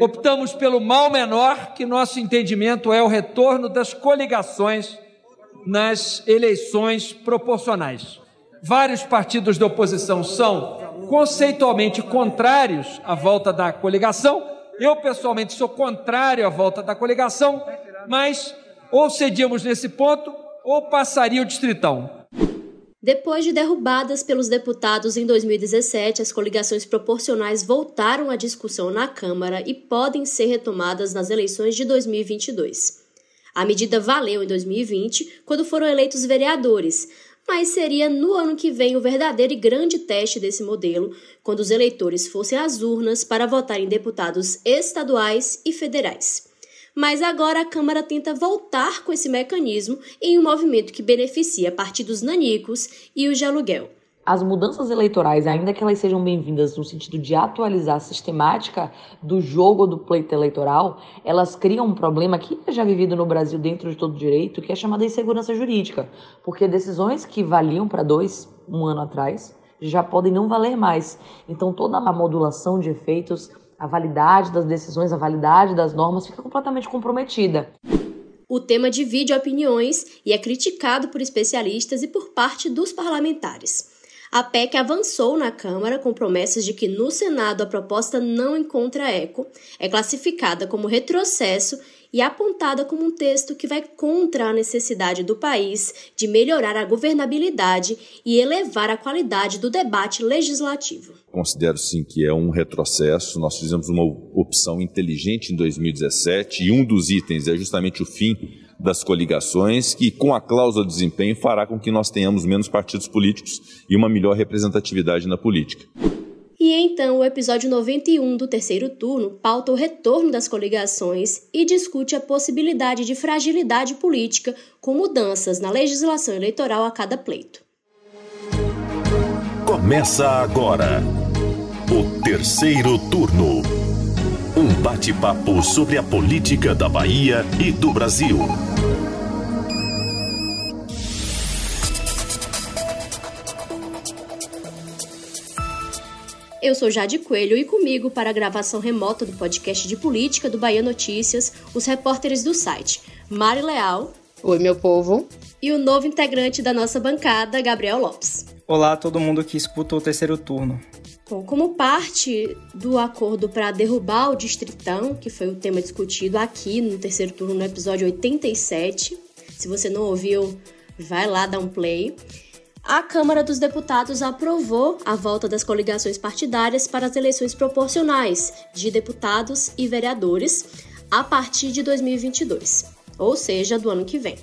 Optamos pelo mal menor, que nosso entendimento é o retorno das coligações nas eleições proporcionais. Vários partidos da oposição são conceitualmente contrários à volta da coligação. Eu, pessoalmente, sou contrário à volta da coligação, mas ou cedíamos nesse ponto ou passaria o distritão. Depois de derrubadas pelos deputados em 2017, as coligações proporcionais voltaram à discussão na Câmara e podem ser retomadas nas eleições de 2022. A medida valeu em 2020, quando foram eleitos vereadores, mas seria no ano que vem o verdadeiro e grande teste desse modelo, quando os eleitores fossem às urnas para votar em deputados estaduais e federais. Mas agora a Câmara tenta voltar com esse mecanismo em um movimento que beneficia partidos nanicos e os de aluguel. As mudanças eleitorais, ainda que elas sejam bem-vindas no sentido de atualizar a sistemática do jogo do pleito eleitoral, elas criam um problema que é já vivido no Brasil dentro de todo direito, que é chamada insegurança jurídica. Porque decisões que valiam para dois, um ano atrás, já podem não valer mais. Então toda a modulação de efeitos, a validade das decisões, a validade das normas fica completamente comprometida. O tema divide opiniões e é criticado por especialistas e por parte dos parlamentares. A PEC avançou na Câmara com promessas de que no Senado a proposta não encontra eco, é classificada como retrocesso e apontada como um texto que vai contra a necessidade do país de melhorar a governabilidade e elevar a qualidade do debate legislativo. Considero sim que é um retrocesso. Nós fizemos uma opção inteligente em 2017 e um dos itens é justamente o fim das coligações, que com a cláusula de desempenho fará com que nós tenhamos menos partidos políticos e uma melhor representatividade na política. E então o episódio 91 do terceiro turno pauta o retorno das coligações e discute a possibilidade de fragilidade política com mudanças na legislação eleitoral a cada pleito. Começa agora o terceiro turno. Um bate-papo sobre a política da Bahia e do Brasil. Eu sou Jade Coelho e comigo para a gravação remota do podcast de política do Bahia Notícias, os repórteres do site Mari Leal. Oi, meu povo. E o novo integrante da nossa bancada, Gabriel Lopes. Olá a todo mundo que escuta o terceiro turno. Bom, como parte do acordo para derrubar o Distritão, que foi o tema discutido aqui no terceiro turno no episódio 87, se você não ouviu, vai lá dar um play. A Câmara dos Deputados aprovou a volta das coligações partidárias para as eleições proporcionais de deputados e vereadores a partir de 2022, ou seja, do ano que vem.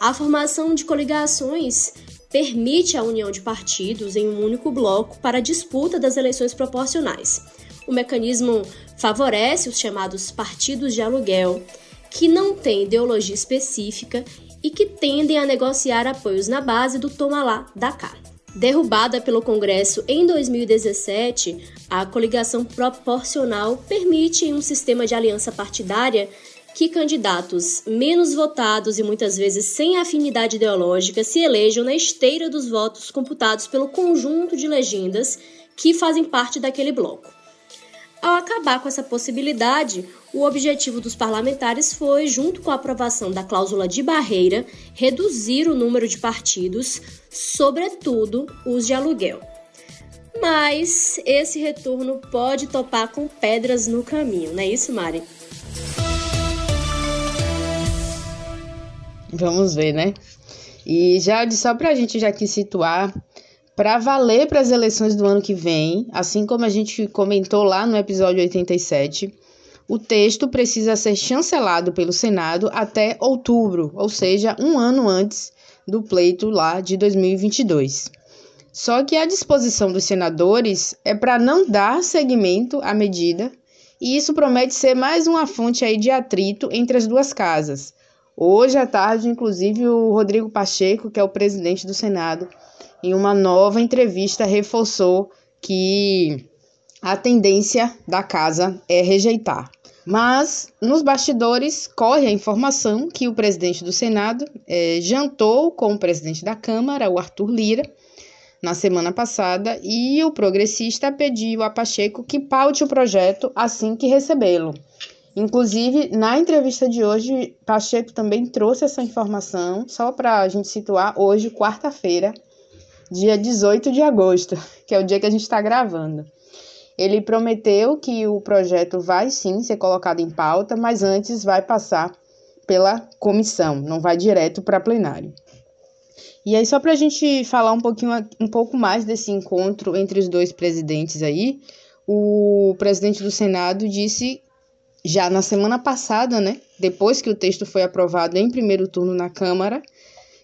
A formação de coligações permite a união de partidos em um único bloco para a disputa das eleições proporcionais. O mecanismo favorece os chamados partidos de aluguel, que não têm ideologia específica e que tendem a negociar apoios na base do toma lá, da cá. Derrubada pelo Congresso em 2017, a coligação proporcional permite um sistema de aliança partidária que candidatos menos votados e muitas vezes sem afinidade ideológica se elejam na esteira dos votos computados pelo conjunto de legendas que fazem parte daquele bloco. Ao acabar com essa possibilidade, o objetivo dos parlamentares foi, junto com a aprovação da cláusula de barreira, reduzir o número de partidos, sobretudo os de aluguel. Mas esse retorno pode topar com pedras no caminho, não é isso, Mari? Vamos ver, né? E já só para a gente já aqui situar, para valer para as eleições do ano que vem, assim como a gente comentou lá no episódio 87, o texto precisa ser chancelado pelo Senado até outubro, ou seja, um ano antes do pleito lá de 2022. Só que a disposição dos senadores é para não dar seguimento à medida, e isso promete ser mais uma fonte aí de atrito entre as duas casas, Hoje à tarde, inclusive, o Rodrigo Pacheco, que é o presidente do Senado, em uma nova entrevista reforçou que a tendência da casa é rejeitar. Mas nos bastidores corre a informação que o presidente do Senado é, jantou com o presidente da Câmara, o Arthur Lira, na semana passada e o progressista pediu a Pacheco que paute o projeto assim que recebê-lo. Inclusive, na entrevista de hoje, Pacheco também trouxe essa informação, só para a gente situar, hoje, quarta-feira, dia 18 de agosto, que é o dia que a gente está gravando. Ele prometeu que o projeto vai sim ser colocado em pauta, mas antes vai passar pela comissão, não vai direto para plenário. E aí, só para a gente falar um pouquinho, um pouco mais desse encontro entre os dois presidentes aí, o presidente do Senado disse já na semana passada, né, depois que o texto foi aprovado em primeiro turno na Câmara,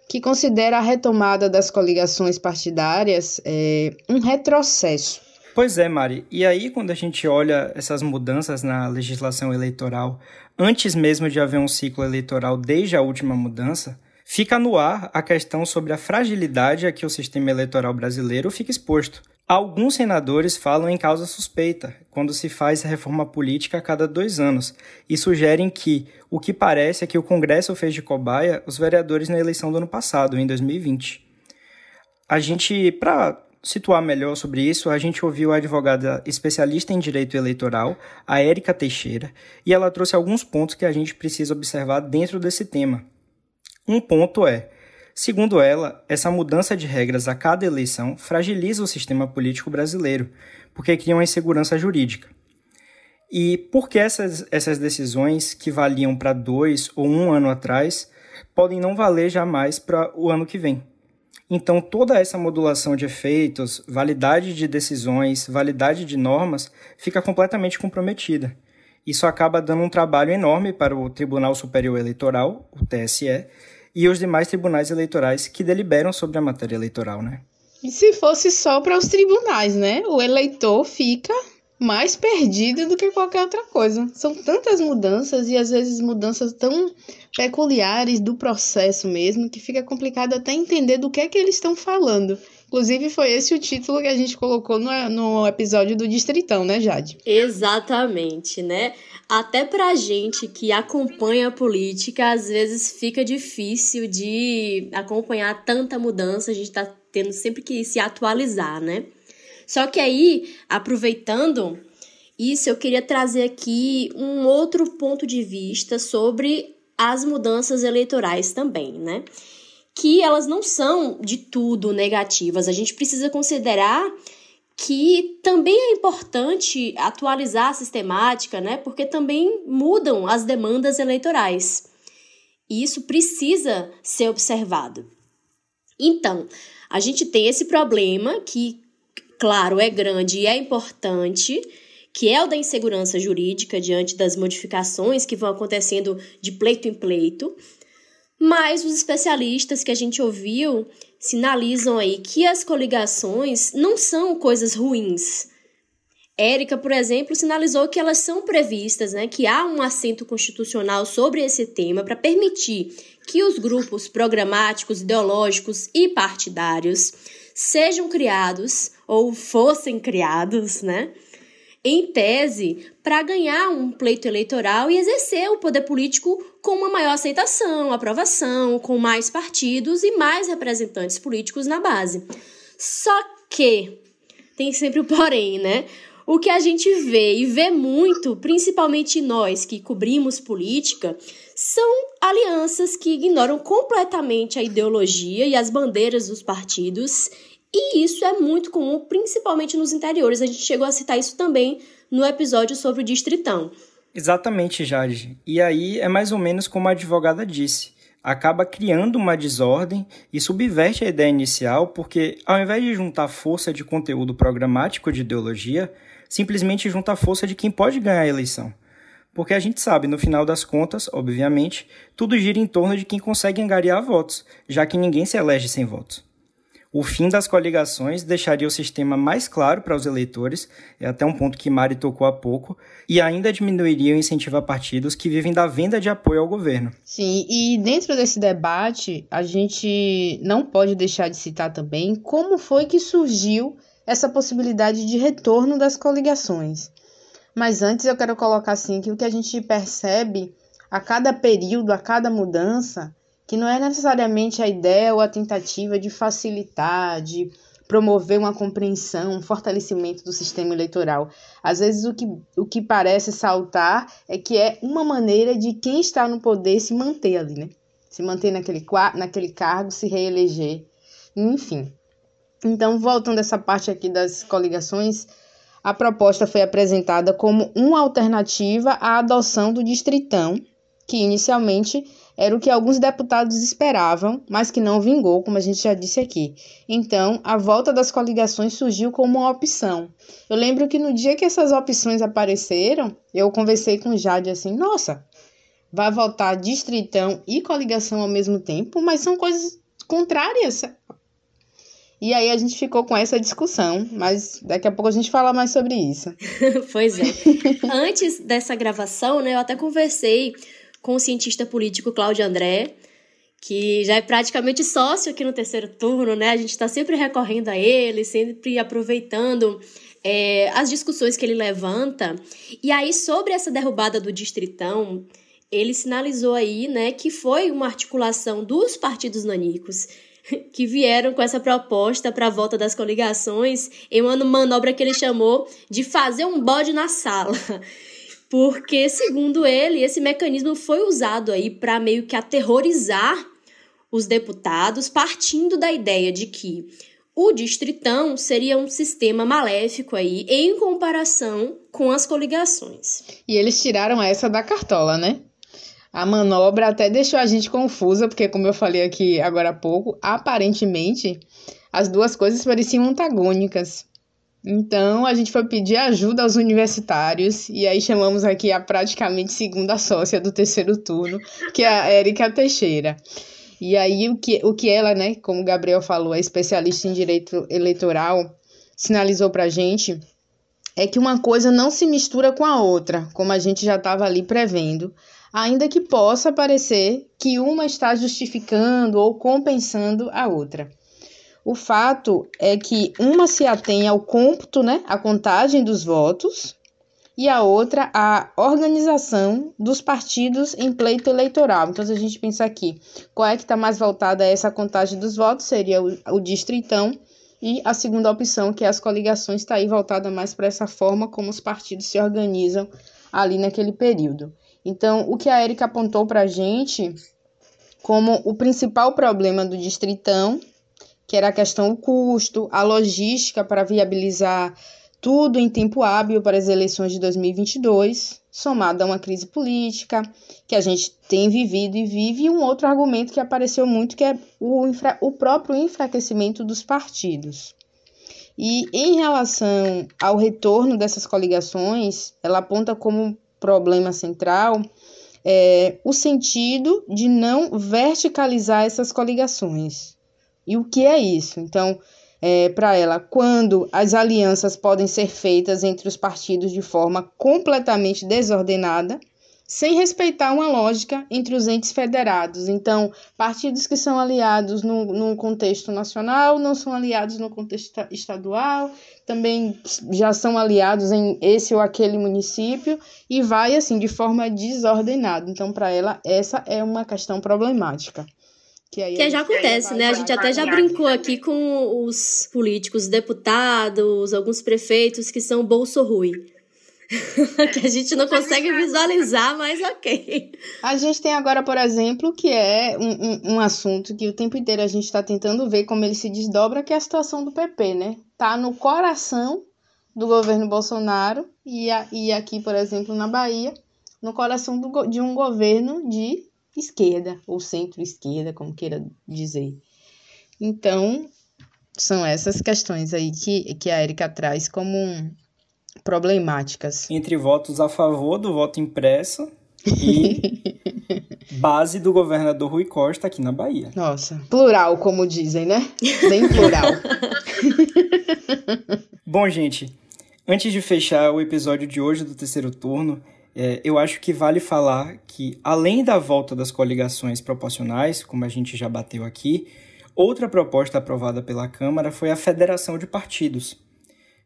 que considera a retomada das coligações partidárias é, um retrocesso. Pois é, Mari. E aí, quando a gente olha essas mudanças na legislação eleitoral, antes mesmo de haver um ciclo eleitoral desde a última mudança, fica no ar a questão sobre a fragilidade a que o sistema eleitoral brasileiro fica exposto. Alguns senadores falam em causa suspeita, quando se faz reforma política a cada dois anos, e sugerem que o que parece é que o Congresso fez de cobaia os vereadores na eleição do ano passado, em 2020. A gente, para situar melhor sobre isso, a gente ouviu a advogada especialista em direito eleitoral, a Érica Teixeira, e ela trouxe alguns pontos que a gente precisa observar dentro desse tema. Um ponto é Segundo ela, essa mudança de regras a cada eleição fragiliza o sistema político brasileiro, porque cria uma insegurança jurídica. E por que essas, essas decisões que valiam para dois ou um ano atrás podem não valer jamais para o ano que vem? Então, toda essa modulação de efeitos, validade de decisões, validade de normas, fica completamente comprometida. Isso acaba dando um trabalho enorme para o Tribunal Superior Eleitoral, o TSE, e os demais tribunais eleitorais que deliberam sobre a matéria eleitoral, né? E se fosse só para os tribunais, né? O eleitor fica mais perdido do que qualquer outra coisa. São tantas mudanças e às vezes mudanças tão peculiares do processo mesmo que fica complicado até entender do que é que eles estão falando. Inclusive, foi esse o título que a gente colocou no, no episódio do Distritão, né, Jade? Exatamente, né? Até pra gente que acompanha a política, às vezes fica difícil de acompanhar tanta mudança, a gente tá tendo sempre que se atualizar, né? Só que aí, aproveitando isso, eu queria trazer aqui um outro ponto de vista sobre as mudanças eleitorais também, né? Que elas não são de tudo negativas. A gente precisa considerar que também é importante atualizar a sistemática, né? Porque também mudam as demandas eleitorais. E isso precisa ser observado. Então, a gente tem esse problema que, claro, é grande e é importante, que é o da insegurança jurídica diante das modificações que vão acontecendo de pleito em pleito. Mas os especialistas que a gente ouviu sinalizam aí que as coligações não são coisas ruins. Érica, por exemplo, sinalizou que elas são previstas, né, que há um assento constitucional sobre esse tema para permitir que os grupos programáticos, ideológicos e partidários sejam criados ou fossem criados, né, em tese, para ganhar um pleito eleitoral e exercer o poder político com uma maior aceitação, aprovação, com mais partidos e mais representantes políticos na base. Só que tem sempre o porém, né? O que a gente vê e vê muito, principalmente nós que cobrimos política, são alianças que ignoram completamente a ideologia e as bandeiras dos partidos e isso é muito comum, principalmente nos interiores. A gente chegou a citar isso também no episódio sobre o distritão. Exatamente, Jade. E aí é mais ou menos como a advogada disse. Acaba criando uma desordem e subverte a ideia inicial, porque ao invés de juntar força de conteúdo programático de ideologia, simplesmente junta a força de quem pode ganhar a eleição. Porque a gente sabe, no final das contas, obviamente, tudo gira em torno de quem consegue angariar votos, já que ninguém se elege sem votos. O fim das coligações deixaria o sistema mais claro para os eleitores, é até um ponto que Mari tocou há pouco, e ainda diminuiria o incentivo a partidos que vivem da venda de apoio ao governo. Sim, e dentro desse debate, a gente não pode deixar de citar também como foi que surgiu essa possibilidade de retorno das coligações. Mas antes eu quero colocar assim que o que a gente percebe a cada período, a cada mudança, que não é necessariamente a ideia ou a tentativa de facilitar, de promover uma compreensão, um fortalecimento do sistema eleitoral. Às vezes o que, o que parece saltar é que é uma maneira de quem está no poder se manter ali, né? Se manter naquele, naquele cargo, se reeleger, enfim. Então, voltando essa parte aqui das coligações, a proposta foi apresentada como uma alternativa à adoção do distritão, que inicialmente era o que alguns deputados esperavam, mas que não vingou, como a gente já disse aqui. Então, a volta das coligações surgiu como uma opção. Eu lembro que no dia que essas opções apareceram, eu conversei com Jade assim: nossa, vai voltar distritão e coligação ao mesmo tempo, mas são coisas contrárias. E aí a gente ficou com essa discussão, mas daqui a pouco a gente fala mais sobre isso. pois é. Antes dessa gravação, né, eu até conversei com o cientista político Cláudio André, que já é praticamente sócio aqui no terceiro turno, né? A gente está sempre recorrendo a ele, sempre aproveitando é, as discussões que ele levanta. E aí, sobre essa derrubada do Distritão, ele sinalizou aí, né, que foi uma articulação dos partidos nanicos que vieram com essa proposta para a volta das coligações em uma manobra que ele chamou de fazer um bode na sala. Porque, segundo ele, esse mecanismo foi usado aí para meio que aterrorizar os deputados, partindo da ideia de que o distritão seria um sistema maléfico aí em comparação com as coligações. E eles tiraram essa da cartola, né? A manobra até deixou a gente confusa, porque, como eu falei aqui agora há pouco, aparentemente as duas coisas pareciam antagônicas. Então a gente foi pedir ajuda aos universitários e aí chamamos aqui a praticamente segunda sócia do terceiro turno, que é a Érica Teixeira. E aí o que, o que ela, né, como o Gabriel falou, é especialista em direito eleitoral, sinalizou para a gente é que uma coisa não se mistura com a outra, como a gente já estava ali prevendo ainda que possa parecer que uma está justificando ou compensando a outra. O fato é que uma se atém ao cômputo, né, a contagem dos votos, e a outra a organização dos partidos em pleito eleitoral. Então, se a gente pensar aqui, qual é que está mais voltada a essa contagem dos votos, seria o, o distritão, e a segunda opção, que é as coligações, está aí voltada mais para essa forma como os partidos se organizam ali naquele período. Então, o que a Erika apontou para a gente como o principal problema do distritão, que era a questão custo, a logística para viabilizar tudo em tempo hábil para as eleições de 2022, somado a uma crise política que a gente tem vivido e vive, e um outro argumento que apareceu muito, que é o, infra, o próprio enfraquecimento dos partidos. E em relação ao retorno dessas coligações, ela aponta como problema central é o sentido de não verticalizar essas coligações. E o que é isso? Então, é, para ela, quando as alianças podem ser feitas entre os partidos de forma completamente desordenada, sem respeitar uma lógica entre os entes federados. Então, partidos que são aliados no, no contexto nacional não são aliados no contexto estadual, também já são aliados em esse ou aquele município e vai assim de forma desordenada. Então, para ela, essa é uma questão problemática. Que, que já acontece, né? A gente até já brincou aqui com os políticos, deputados, alguns prefeitos que são bolso ruim. que a gente não consegue visualizar, mas ok. A gente tem agora, por exemplo, que é um, um, um assunto que o tempo inteiro a gente está tentando ver como ele se desdobra, que é a situação do PP, né? Tá no coração do governo Bolsonaro e, a, e aqui, por exemplo, na Bahia, no coração do, de um governo de esquerda, ou centro-esquerda, como queira dizer. Então, são essas questões aí que, que a Erika traz como problemáticas. Entre votos a favor do voto impresso e base do governador Rui Costa aqui na Bahia. Nossa, plural, como dizem, né? Bem plural. Bom, gente, antes de fechar o episódio de hoje do terceiro turno, é, eu acho que vale falar que, além da volta das coligações proporcionais, como a gente já bateu aqui, outra proposta aprovada pela Câmara foi a federação de partidos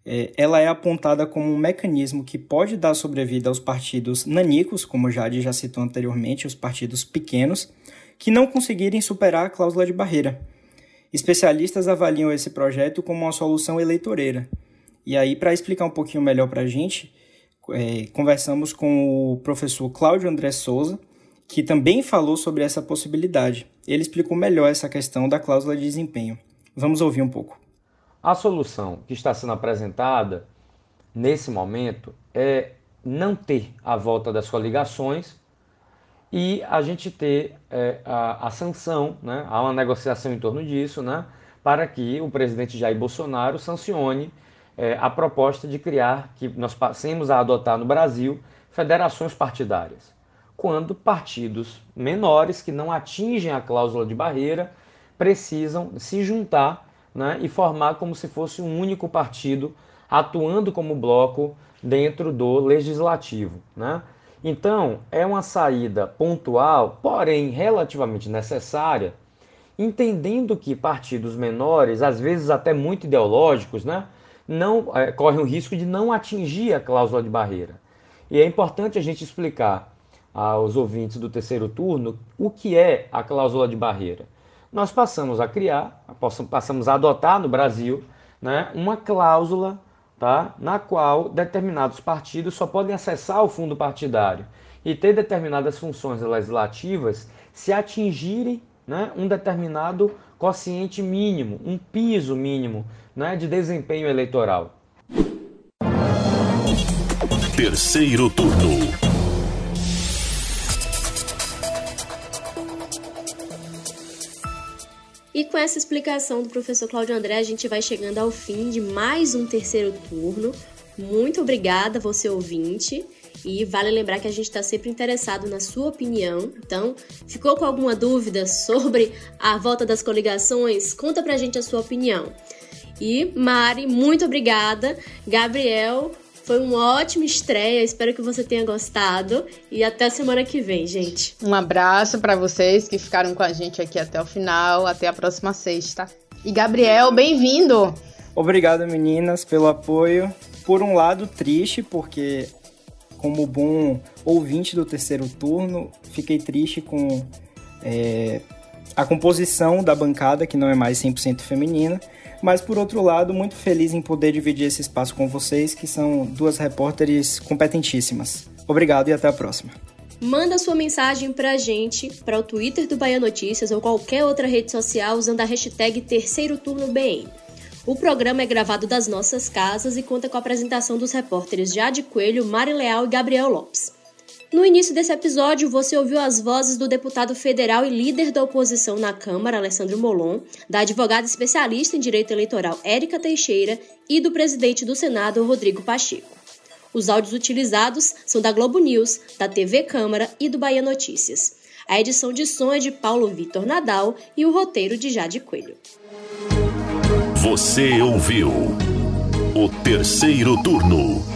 é, ela é apontada como um mecanismo que pode dar sobrevida aos partidos nanicos, como Jade já citou anteriormente, os partidos pequenos, que não conseguirem superar a cláusula de barreira. especialistas avaliam esse projeto como uma solução eleitoreira. E aí, para explicar um pouquinho melhor para a gente, é, conversamos com o professor Cláudio André Souza, que também falou sobre essa possibilidade. Ele explicou melhor essa questão da cláusula de desempenho. Vamos ouvir um pouco. A solução que está sendo apresentada nesse momento é não ter a volta das coligações e a gente ter é, a, a, sanção, né? há uma negociação em torno disso, né? para que o presidente Jair Bolsonaro sancione é, a proposta de criar, que nós passemos a adotar no Brasil, federações partidárias. Quando partidos menores que não atingem a cláusula de barreira precisam se juntar né, e formar como se fosse um único partido atuando como bloco dentro do legislativo. Né? Então, é uma saída pontual, porém relativamente necessária, entendendo que partidos menores, às vezes até muito ideológicos, né, não é, correm o risco de não atingir a cláusula de barreira. E é importante a gente explicar aos ouvintes do terceiro turno o que é a cláusula de barreira. Nós passamos a criar, passamos a adotar no Brasil né, uma cláusula tá, na qual determinados partidos só podem acessar o fundo partidário e ter determinadas funções legislativas se atingirem né, um determinado quociente mínimo, um piso mínimo né, de desempenho eleitoral. Terceiro turno. E com essa explicação do professor Cláudio André, a gente vai chegando ao fim de mais um terceiro turno. Muito obrigada, você ouvinte. E vale lembrar que a gente está sempre interessado na sua opinião. Então, ficou com alguma dúvida sobre a volta das coligações? Conta pra gente a sua opinião. E Mari, muito obrigada. Gabriel, foi uma ótima estreia, espero que você tenha gostado e até a semana que vem, gente. Um abraço para vocês que ficaram com a gente aqui até o final, até a próxima sexta. E Gabriel, bem-vindo. Obrigado, meninas, pelo apoio. Por um lado, triste, porque como bom ouvinte do terceiro turno, fiquei triste com é, a composição da bancada, que não é mais 100% feminina, mas por outro lado, muito feliz em poder dividir esse espaço com vocês, que são duas repórteres competentíssimas. Obrigado e até a próxima. Manda sua mensagem pra gente, para o Twitter do Bahia Notícias ou qualquer outra rede social usando a hashtag Terceiro Turno BN. O programa é gravado das nossas casas e conta com a apresentação dos repórteres Jade Coelho, Mari Leal e Gabriel Lopes. No início desse episódio, você ouviu as vozes do deputado federal e líder da oposição na Câmara, Alessandro Molon, da advogada especialista em direito eleitoral Érica Teixeira e do presidente do Senado, Rodrigo Pacheco. Os áudios utilizados são da Globo News, da TV Câmara e do Bahia Notícias. A edição de som é de Paulo Vitor Nadal e o roteiro de Jade Coelho. Você ouviu o terceiro turno